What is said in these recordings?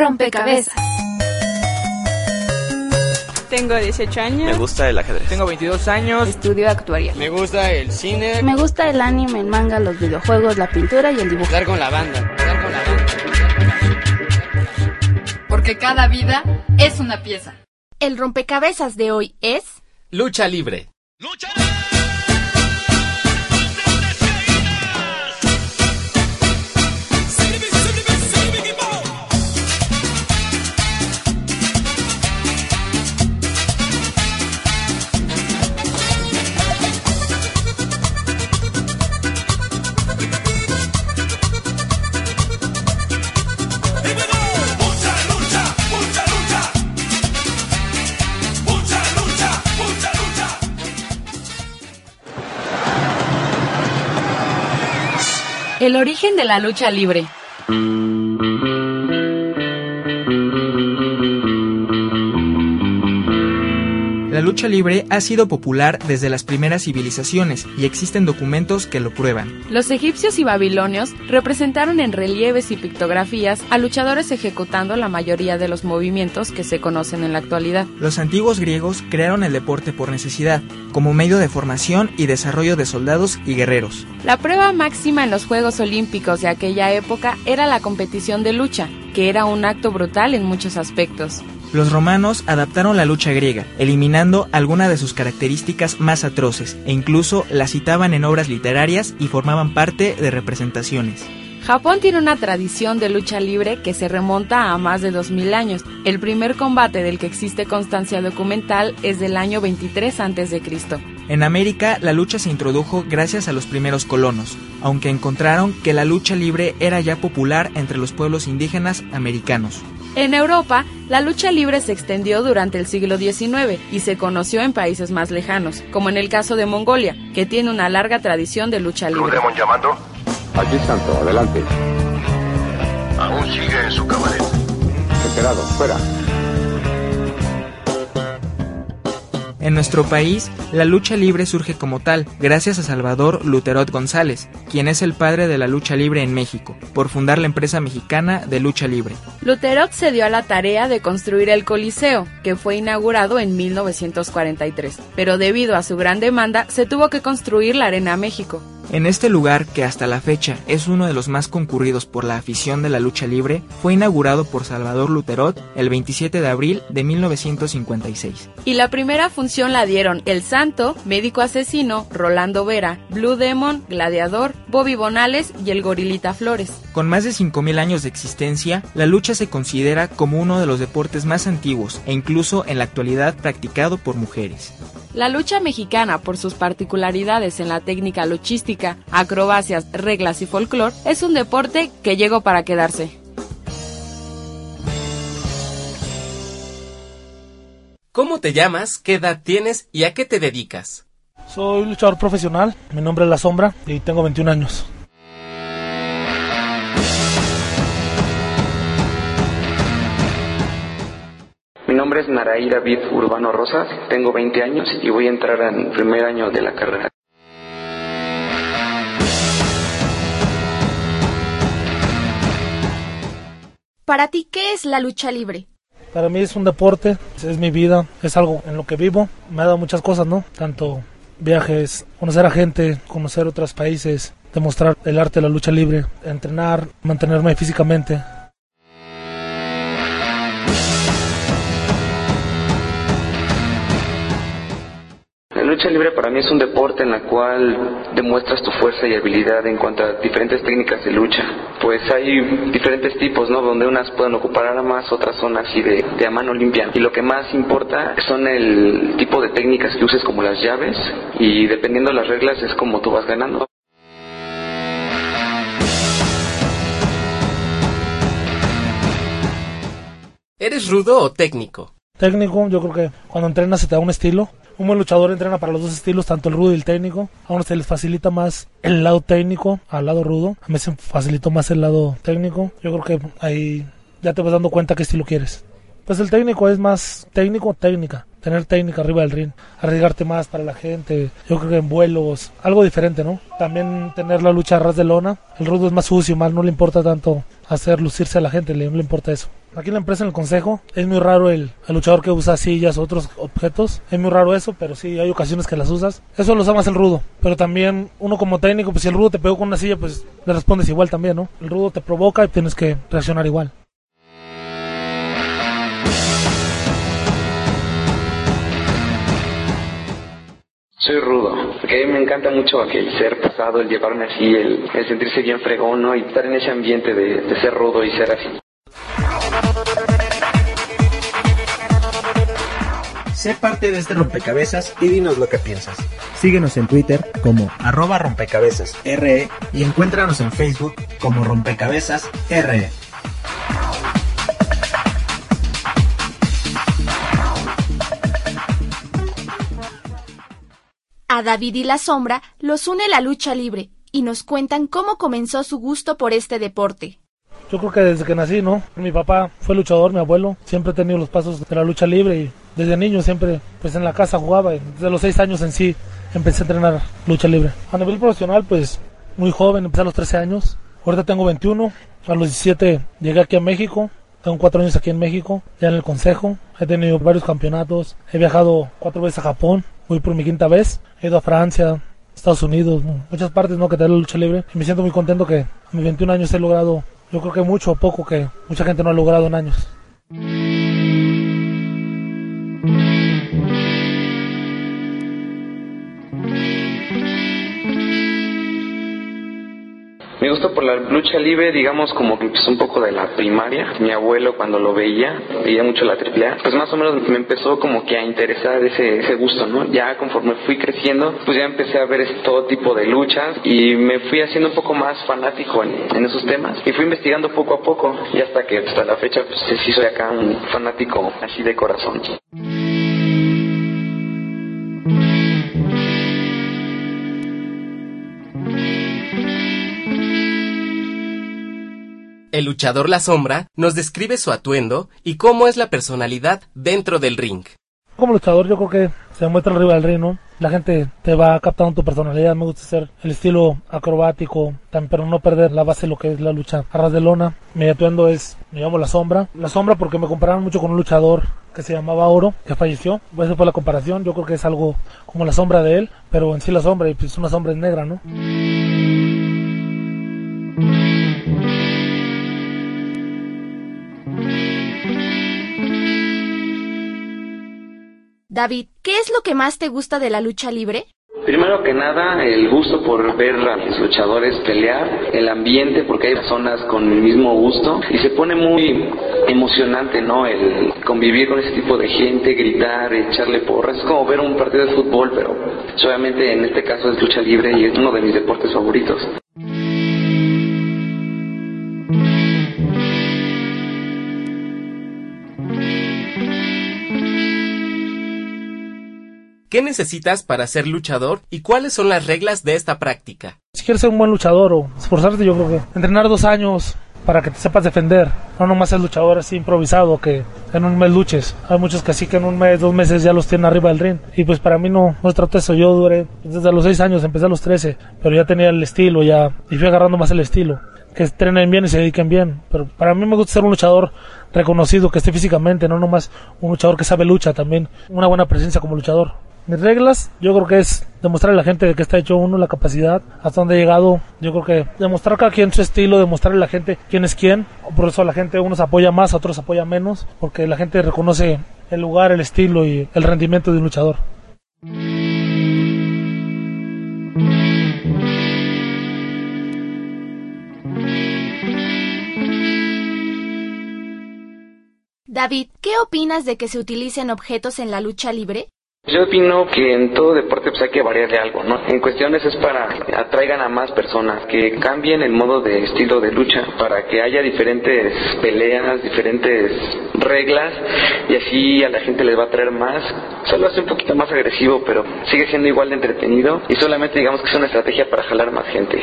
Rompecabezas. Tengo 18 años. Me gusta el ajedrez. Tengo 22 años. Estudio actuaría. Me gusta el cine. Me gusta el anime, el manga, los videojuegos, la pintura y el dibujo. Dar con la banda. Dar con la banda. Porque cada vida es una pieza. El rompecabezas de hoy es... Lucha libre. ¡Lucha! El origen de la lucha libre. Lucha libre ha sido popular desde las primeras civilizaciones y existen documentos que lo prueban. Los egipcios y babilonios representaron en relieves y pictografías a luchadores ejecutando la mayoría de los movimientos que se conocen en la actualidad. Los antiguos griegos crearon el deporte por necesidad, como medio de formación y desarrollo de soldados y guerreros. La prueba máxima en los Juegos Olímpicos de aquella época era la competición de lucha, que era un acto brutal en muchos aspectos. Los romanos adaptaron la lucha griega, eliminando algunas de sus características más atroces, e incluso la citaban en obras literarias y formaban parte de representaciones. Japón tiene una tradición de lucha libre que se remonta a más de 2000 años. El primer combate del que existe constancia documental es del año 23 a.C. En América, la lucha se introdujo gracias a los primeros colonos, aunque encontraron que la lucha libre era ya popular entre los pueblos indígenas americanos. En Europa, la lucha libre se extendió durante el siglo XIX y se conoció en países más lejanos, como en el caso de Mongolia, que tiene una larga tradición de lucha libre. Demon llamando? Aquí Santo, adelante. Aún sigue en su cabaret. Enterado, fuera. En nuestro país, la lucha libre surge como tal, gracias a Salvador Luterot González, quien es el padre de la lucha libre en México, por fundar la empresa mexicana de lucha libre. Luterot se dio a la tarea de construir el Coliseo, que fue inaugurado en 1943, pero debido a su gran demanda se tuvo que construir la Arena México. En este lugar, que hasta la fecha es uno de los más concurridos por la afición de la lucha libre, fue inaugurado por Salvador Luterot el 27 de abril de 1956. Y la primera función la dieron El Santo, Médico Asesino, Rolando Vera, Blue Demon, Gladiador, Bobby Bonales y el Gorilita Flores. Con más de 5.000 años de existencia, la lucha se considera como uno de los deportes más antiguos e incluso en la actualidad practicado por mujeres. La lucha mexicana, por sus particularidades en la técnica luchística, acrobacias, reglas y folclore, es un deporte que llegó para quedarse. ¿Cómo te llamas? ¿Qué edad tienes? ¿Y a qué te dedicas? Soy luchador profesional, mi nombre es La Sombra y tengo 21 años. Mi nombre es Naraí David Urbano Rosas, tengo 20 años y voy a entrar en primer año de la carrera. Para ti, ¿qué es la lucha libre? Para mí es un deporte, es mi vida, es algo en lo que vivo. Me ha dado muchas cosas, ¿no? Tanto viajes, conocer a gente, conocer otros países, demostrar el arte de la lucha libre, entrenar, mantenerme físicamente. Lucha libre para mí es un deporte en la cual demuestras tu fuerza y habilidad en cuanto a diferentes técnicas de lucha. Pues hay diferentes tipos, ¿no? Donde unas pueden ocupar armas, otras son así de, de a mano limpia. Y lo que más importa son el tipo de técnicas que uses como las llaves y dependiendo de las reglas es como tú vas ganando. ¿Eres rudo o técnico? Técnico, yo creo que cuando entrenas se te da un estilo. Un buen luchador entrena para los dos estilos, tanto el rudo y el técnico. A uno se les facilita más el lado técnico al lado rudo. A mí se facilitó más el lado técnico. Yo creo que ahí ya te vas dando cuenta qué estilo quieres. Pues el técnico es más técnico, técnica. Tener técnica arriba del ring, arriesgarte más para la gente. Yo creo que en vuelos, algo diferente, ¿no? También tener la lucha a ras de lona. El rudo es más sucio, más no le importa tanto hacer lucirse a la gente, no le importa eso. Aquí en la empresa, en el consejo, es muy raro el, luchador que usa sillas o otros objetos. Es muy raro eso, pero sí hay ocasiones que las usas. Eso lo usa más el rudo. Pero también uno como técnico, pues si el rudo te pegó con una silla, pues le respondes igual también, ¿no? El rudo te provoca y tienes que reaccionar igual. Soy rudo, porque a me encanta mucho el ser pesado, el llevarme así, el, el sentirse bien fregón, ¿no? Y estar en ese ambiente de ser rudo y ser así. Sé parte de este rompecabezas y dinos lo que piensas. Síguenos en Twitter como arroba rompecabezas RE y encuéntranos en Facebook como rompecabezas RE. A David y la Sombra los une la lucha libre y nos cuentan cómo comenzó su gusto por este deporte. Yo creo que desde que nací, ¿no? Mi papá fue luchador, mi abuelo, siempre he tenido los pasos de la lucha libre y desde niño siempre, pues en la casa jugaba. Desde los seis años en sí empecé a entrenar lucha libre. A nivel profesional, pues muy joven, empecé a los 13 años. Ahorita tengo 21. A los 17 llegué aquí a México. Tengo cuatro años aquí en México, ya en el consejo. He tenido varios campeonatos. He viajado cuatro veces a Japón. Voy por mi quinta vez. He ido a Francia, Estados Unidos, muchas partes ¿no? que te la lucha libre. Y me siento muy contento que a mis 21 años he logrado, yo creo que mucho o poco que mucha gente no ha logrado en años. Gusto por la lucha libre, digamos, como que empezó un poco de la primaria. Mi abuelo, cuando lo veía, veía mucho la AAA, pues más o menos me empezó como que a interesar ese, ese gusto, ¿no? Ya conforme fui creciendo, pues ya empecé a ver todo tipo de luchas y me fui haciendo un poco más fanático en, en esos temas y fui investigando poco a poco y hasta que hasta la fecha, pues sí soy acá un fanático así de corazón. El luchador La Sombra nos describe su atuendo y cómo es la personalidad dentro del ring. Como luchador yo creo que se demuestra arriba del ring, ¿no? La gente te va captando tu personalidad, me gusta ser el estilo acrobático, pero no perder la base de lo que es la lucha a ras de lona. Mi atuendo es, me llamo La Sombra. La Sombra porque me compararon mucho con un luchador que se llamaba Oro, que falleció. Pues esa fue la comparación, yo creo que es algo como la sombra de él, pero en sí la sombra, y pues una sombra negra, ¿no? David, ¿qué es lo que más te gusta de la lucha libre? Primero que nada, el gusto por ver a los luchadores pelear, el ambiente, porque hay personas con el mismo gusto y se pone muy emocionante, ¿no? El convivir con ese tipo de gente, gritar, echarle porras. Es como ver un partido de fútbol, pero obviamente en este caso es lucha libre y es uno de mis deportes favoritos. ¿Qué necesitas para ser luchador y cuáles son las reglas de esta práctica? Si quieres ser un buen luchador o esforzarte, yo creo que entrenar dos años para que te sepas defender. No nomás ser luchador así improvisado que en un mes luches. Hay muchos que así que en un mes, dos meses ya los tienen arriba del ring. Y pues para mí no, no trato eso. Yo duré desde los seis años, empecé a los 13, pero ya tenía el estilo ya y fui agarrando más el estilo. Que entrenen bien y se dediquen bien. Pero para mí me gusta ser un luchador reconocido, que esté físicamente, no nomás un luchador que sabe lucha también. Una buena presencia como luchador. Mis reglas, yo creo que es demostrar a la gente de que está hecho uno, la capacidad, hasta dónde he llegado. Yo creo que demostrar cada quien su estilo, demostrarle a la gente quién es quién. Por eso la gente, unos apoya más, otros apoya menos, porque la gente reconoce el lugar, el estilo y el rendimiento de un luchador. David, ¿qué opinas de que se utilicen objetos en la lucha libre? Yo opino que en todo deporte pues hay que variar de algo, ¿no? En cuestiones es para que atraigan a más personas, que cambien el modo de estilo de lucha, para que haya diferentes peleas, diferentes reglas, y así a la gente les va a traer más. Solo hace un poquito más agresivo, pero sigue siendo igual de entretenido, y solamente digamos que es una estrategia para jalar más gente.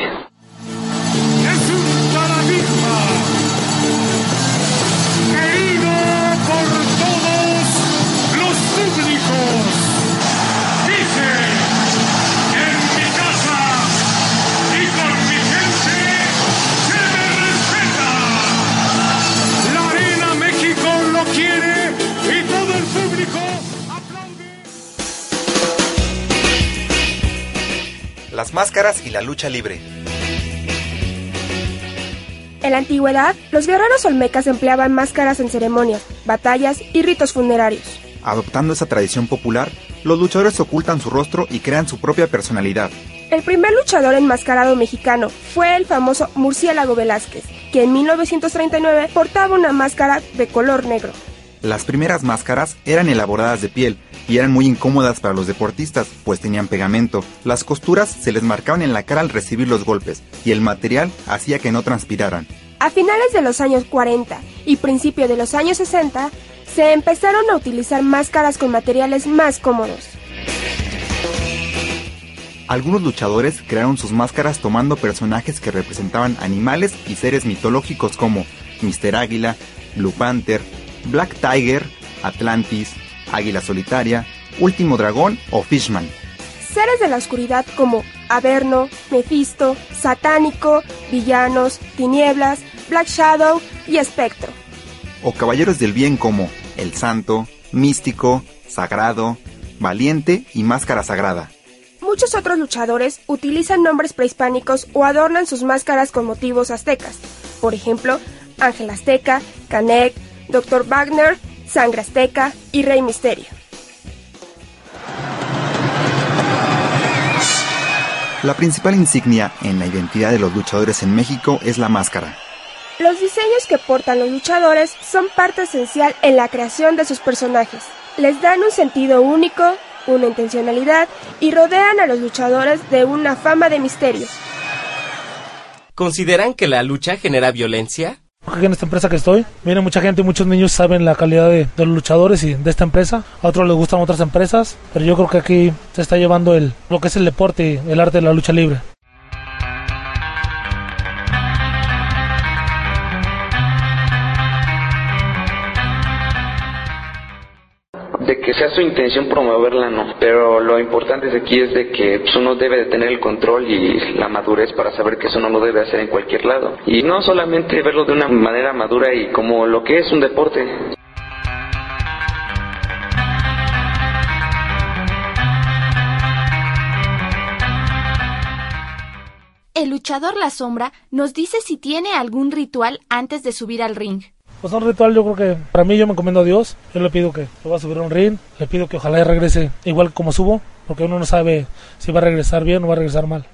Las máscaras y la lucha libre. En la antigüedad, los guerreros olmecas empleaban máscaras en ceremonias, batallas y ritos funerarios. Adoptando esa tradición popular, los luchadores ocultan su rostro y crean su propia personalidad. El primer luchador enmascarado mexicano fue el famoso Murciélago Velázquez, que en 1939 portaba una máscara de color negro. Las primeras máscaras eran elaboradas de piel y eran muy incómodas para los deportistas, pues tenían pegamento. Las costuras se les marcaban en la cara al recibir los golpes y el material hacía que no transpiraran. A finales de los años 40 y principio de los años 60, se empezaron a utilizar máscaras con materiales más cómodos. Algunos luchadores crearon sus máscaras tomando personajes que representaban animales y seres mitológicos como Mr. Águila, Blue Panther, Black Tiger, Atlantis, Águila Solitaria, Último Dragón o Fishman. Seres de la oscuridad como Averno, Mephisto, Satánico, Villanos, Tinieblas, Black Shadow y Espectro. O caballeros del bien como El Santo, Místico, Sagrado, Valiente y Máscara Sagrada. Muchos otros luchadores utilizan nombres prehispánicos o adornan sus máscaras con motivos aztecas. Por ejemplo, Ángel Azteca, Canek, Dr. Wagner, Sangre Azteca y Rey Misterio. La principal insignia en la identidad de los luchadores en México es la máscara. Los diseños que portan los luchadores son parte esencial en la creación de sus personajes. Les dan un sentido único, una intencionalidad y rodean a los luchadores de una fama de misterio. ¿Consideran que la lucha genera violencia? En esta empresa que estoy, viene mucha gente muchos niños saben la calidad de, de, los luchadores y de esta empresa. A otros les gustan otras empresas, pero yo creo que aquí se está llevando el, lo que es el deporte y el arte de la lucha libre. Que sea su intención promoverla no, pero lo importante de aquí es de que pues, uno debe de tener el control y la madurez para saber que eso no lo debe hacer en cualquier lado y no solamente verlo de una manera madura y como lo que es un deporte. El luchador La Sombra nos dice si tiene algún ritual antes de subir al ring. Pues un ritual yo creo que para mí yo me encomiendo a Dios. Yo le pido que yo va a subir a un ring, le pido que ojalá regrese igual como subo, porque uno no sabe si va a regresar bien o va a regresar mal.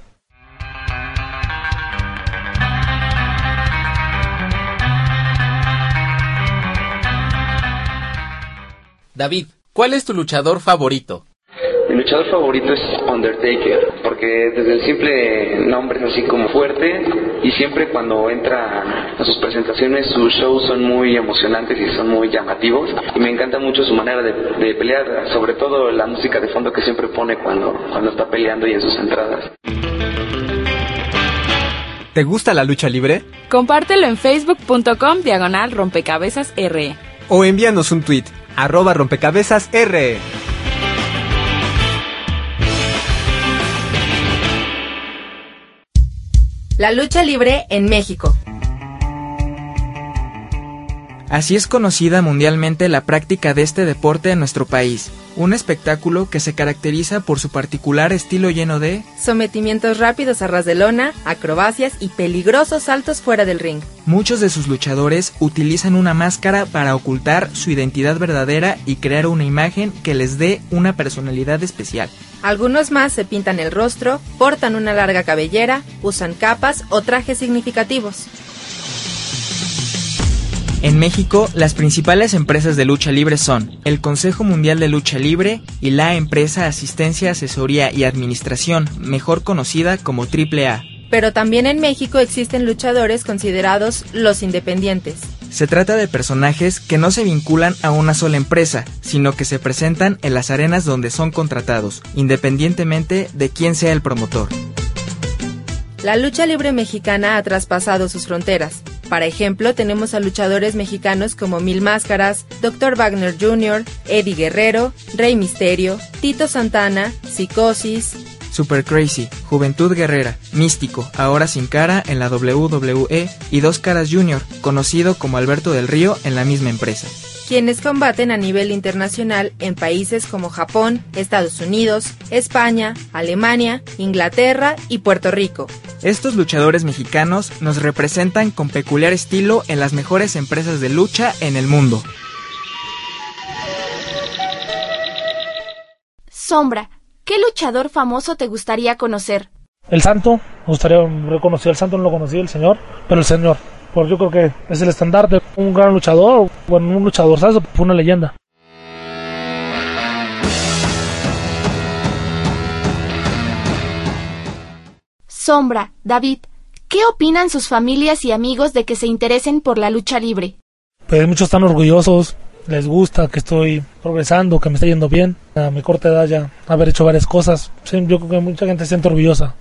David, ¿cuál es tu luchador favorito? Mi luchador favorito es Undertaker, porque desde el simple nombre es así como fuerte y siempre cuando entra sus presentaciones sus shows son muy emocionantes y son muy llamativos y me encanta mucho su manera de, de pelear, sobre todo la música de fondo que siempre pone cuando, cuando está peleando y en sus entradas. ¿Te gusta la lucha libre? Compártelo en facebook.com diagonal rompecabezas RE. O envíanos un tweet, arroba rompecabezas RE. La lucha libre en México. Así es conocida mundialmente la práctica de este deporte en nuestro país, un espectáculo que se caracteriza por su particular estilo lleno de sometimientos rápidos a ras de lona, acrobacias y peligrosos saltos fuera del ring. Muchos de sus luchadores utilizan una máscara para ocultar su identidad verdadera y crear una imagen que les dé una personalidad especial. Algunos más se pintan el rostro, portan una larga cabellera, usan capas o trajes significativos. En México, las principales empresas de lucha libre son el Consejo Mundial de Lucha Libre y la empresa Asistencia, Asesoría y Administración, mejor conocida como AAA. Pero también en México existen luchadores considerados los independientes. Se trata de personajes que no se vinculan a una sola empresa, sino que se presentan en las arenas donde son contratados, independientemente de quién sea el promotor. La lucha libre mexicana ha traspasado sus fronteras. Para ejemplo, tenemos a luchadores mexicanos como Mil Máscaras, Dr. Wagner Jr., Eddie Guerrero, Rey Misterio, Tito Santana, Psicosis, Super Crazy, Juventud Guerrera, Místico, ahora sin cara en la WWE y Dos Caras Junior, conocido como Alberto del Río en la misma empresa quienes combaten a nivel internacional en países como Japón, Estados Unidos, España, Alemania, Inglaterra y Puerto Rico. Estos luchadores mexicanos nos representan con peculiar estilo en las mejores empresas de lucha en el mundo. Sombra, ¿qué luchador famoso te gustaría conocer? El santo, me gustaría reconocer al santo, no lo conocí, el señor, pero el señor. Porque yo creo que es el estandarte. Un gran luchador, bueno, un luchador, ¿sabes? Fue una leyenda. Sombra, David, ¿qué opinan sus familias y amigos de que se interesen por la lucha libre? Pues muchos están orgullosos, les gusta que estoy progresando, que me está yendo bien. A mi corta edad ya haber hecho varias cosas. Sí, yo creo que mucha gente se siente orgullosa.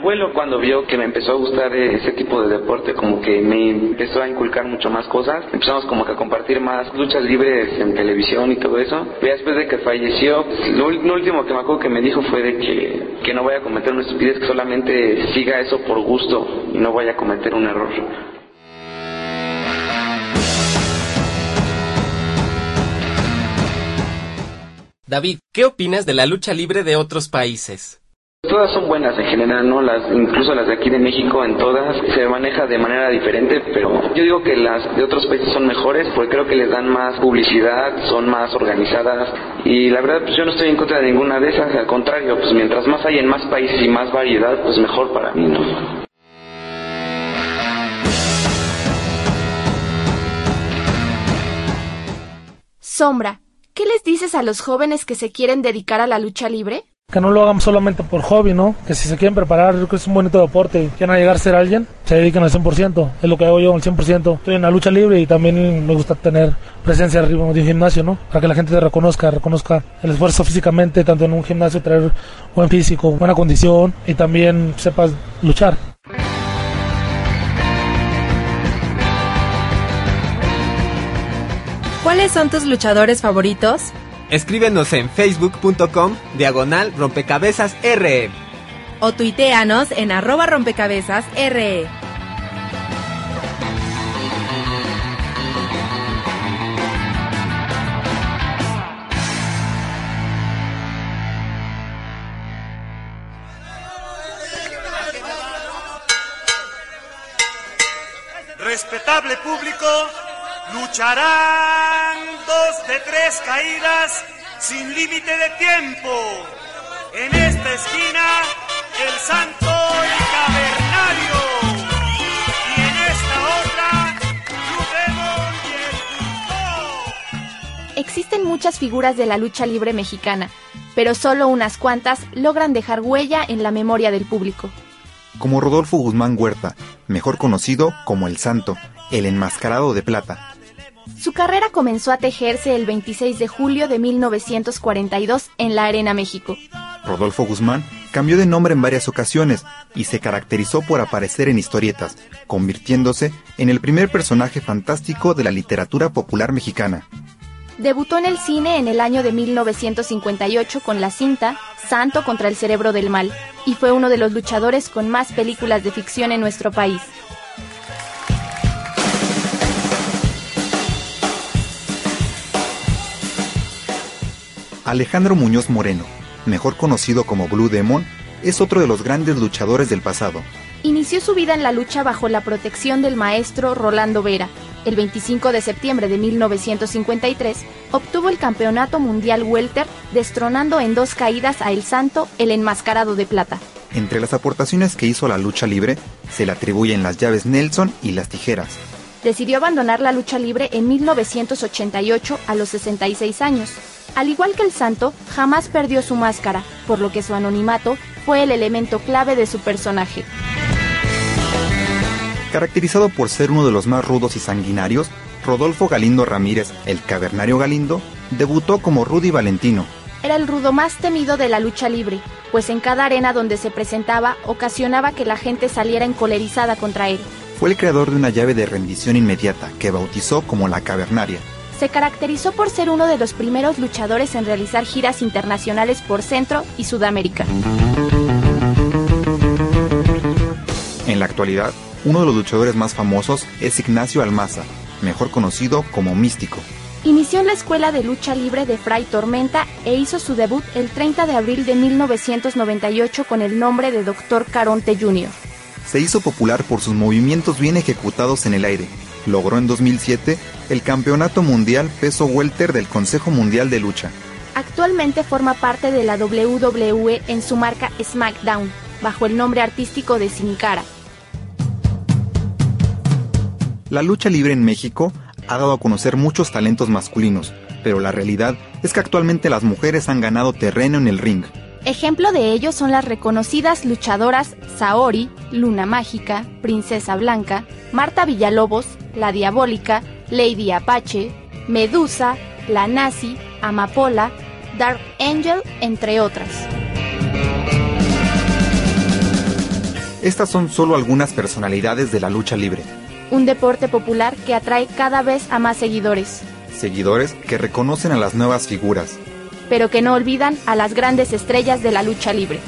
Abuelo cuando vio que me empezó a gustar ese tipo de deporte, como que me empezó a inculcar mucho más cosas, empezamos como que a compartir más luchas libres en televisión y todo eso. Y después de que falleció, lo, último que me acuerdo que me dijo fue de que, que no vaya a cometer una estupidez, que solamente siga eso por gusto y no vaya a cometer un error. David, ¿qué opinas de la lucha libre de otros países? Todas son buenas en general, ¿no? Las, incluso las de aquí de México, en todas se maneja de manera diferente, pero yo digo que las de otros países son mejores porque creo que les dan más publicidad, son más organizadas y la verdad pues yo no estoy en contra de ninguna de esas, al contrario, pues mientras más hay en más países y más variedad, pues mejor para mí, ¿no? Sombra, ¿qué les dices a los jóvenes que se quieren dedicar a la lucha libre? Que no lo hagan solamente por hobby, ¿no? Que si se quieren preparar, creo que es un bonito deporte quieren llegar a ser alguien, se dediquen al 100%. Es lo que hago yo al 100%. Estoy en la lucha libre y también me gusta tener presencia arriba de un gimnasio, ¿no? Para que la gente te reconozca, reconozca el esfuerzo físicamente, tanto en un gimnasio, traer buen físico, buena condición y también sepas luchar. ¿Cuáles son tus luchadores favoritos? Escríbenos en facebook.com diagonal rompecabezas RE. O tuiteanos en arroba rompecabezas RE. Respetable público, lucharán dos de tres caídas sin límite de tiempo. En esta esquina, el santo y cavernario. Y en esta otra, Blue y el Existen muchas figuras de la lucha libre mexicana, pero solo unas cuantas logran dejar huella en la memoria del público. Como Rodolfo Guzmán Huerta, mejor conocido como El Santo, el enmascarado de plata, su carrera comenzó a tejerse el 26 de julio de 1942 en la Arena México. Rodolfo Guzmán cambió de nombre en varias ocasiones y se caracterizó por aparecer en historietas, convirtiéndose en el primer personaje fantástico de la literatura popular mexicana. Debutó en el cine en el año de 1958 con la cinta Santo contra el Cerebro del Mal y fue uno de los luchadores con más películas de ficción en nuestro país. Alejandro Muñoz Moreno, mejor conocido como Blue Demon, es otro de los grandes luchadores del pasado. Inició su vida en la lucha bajo la protección del maestro Rolando Vera. El 25 de septiembre de 1953 obtuvo el campeonato mundial welter, destronando en dos caídas a El Santo, el enmascarado de plata. Entre las aportaciones que hizo a la lucha libre, se le atribuyen las llaves Nelson y las tijeras. Decidió abandonar la lucha libre en 1988 a los 66 años. Al igual que el santo, jamás perdió su máscara, por lo que su anonimato fue el elemento clave de su personaje. Caracterizado por ser uno de los más rudos y sanguinarios, Rodolfo Galindo Ramírez, el cavernario Galindo, debutó como Rudy Valentino. Era el rudo más temido de la lucha libre, pues en cada arena donde se presentaba ocasionaba que la gente saliera encolerizada contra él. Fue el creador de una llave de rendición inmediata que bautizó como la cavernaria se caracterizó por ser uno de los primeros luchadores en realizar giras internacionales por Centro y Sudamérica. En la actualidad, uno de los luchadores más famosos es Ignacio Almaza, mejor conocido como Místico. Inició en la Escuela de Lucha Libre de Fray Tormenta e hizo su debut el 30 de abril de 1998 con el nombre de Dr. Caronte Jr. Se hizo popular por sus movimientos bien ejecutados en el aire. Logró en 2007 el Campeonato Mundial Peso Welter del Consejo Mundial de Lucha. Actualmente forma parte de la WWE en su marca SmackDown, bajo el nombre artístico de Sin Cara. La lucha libre en México ha dado a conocer muchos talentos masculinos, pero la realidad es que actualmente las mujeres han ganado terreno en el ring. Ejemplo de ello son las reconocidas luchadoras Saori, Luna Mágica, Princesa Blanca, Marta Villalobos, La Diabólica, Lady Apache, Medusa, La Nazi, Amapola, Dark Angel, entre otras. Estas son solo algunas personalidades de la lucha libre. Un deporte popular que atrae cada vez a más seguidores, Seguidores que reconocen a las nuevas figuras. Pero que no olvidan a las grandes estrellas de la lucha libre.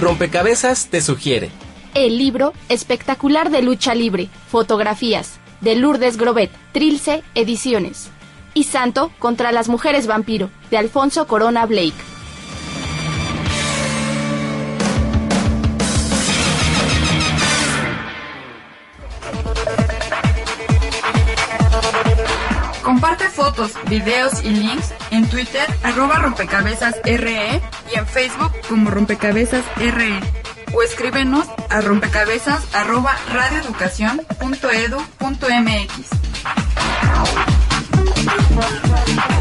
Rompecabezas te sugiere. El libro Espectacular de Lucha Libre, Fotografías, de Lourdes Grobet, Trilce Ediciones. Y Santo contra las Mujeres Vampiro, de Alfonso Corona Blake. Videos y links en Twitter arroba rompecabezas RE y en Facebook como rompecabezas RE. O escríbenos a rompecabezas arroba radioeducación.edu.mx.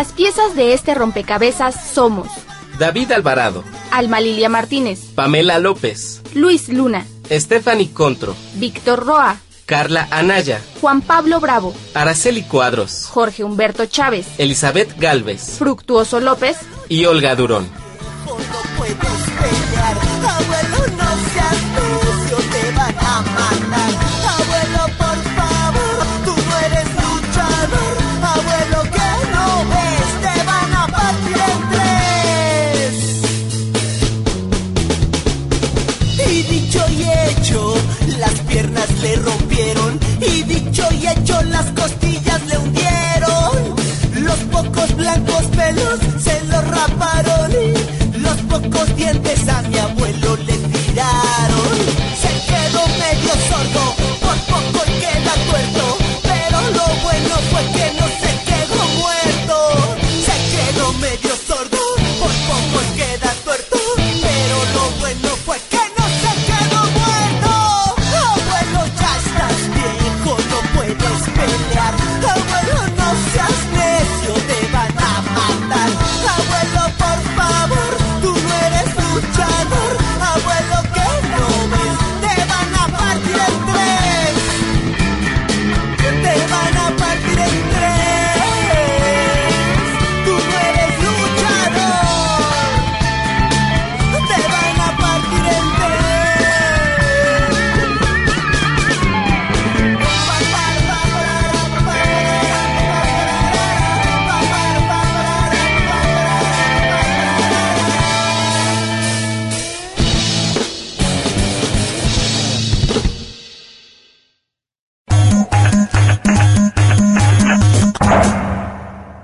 Las piezas de este rompecabezas somos. David Alvarado, Alma Lilia Martínez, Pamela López, Luis Luna, Stephanie Contro, Víctor Roa, Carla Anaya, Juan Pablo Bravo, Araceli Cuadros, Jorge Humberto Chávez, Elizabeth Galvez. Fructuoso López, y Olga Durón. Le rompieron. Y dicho y hecho, las costillas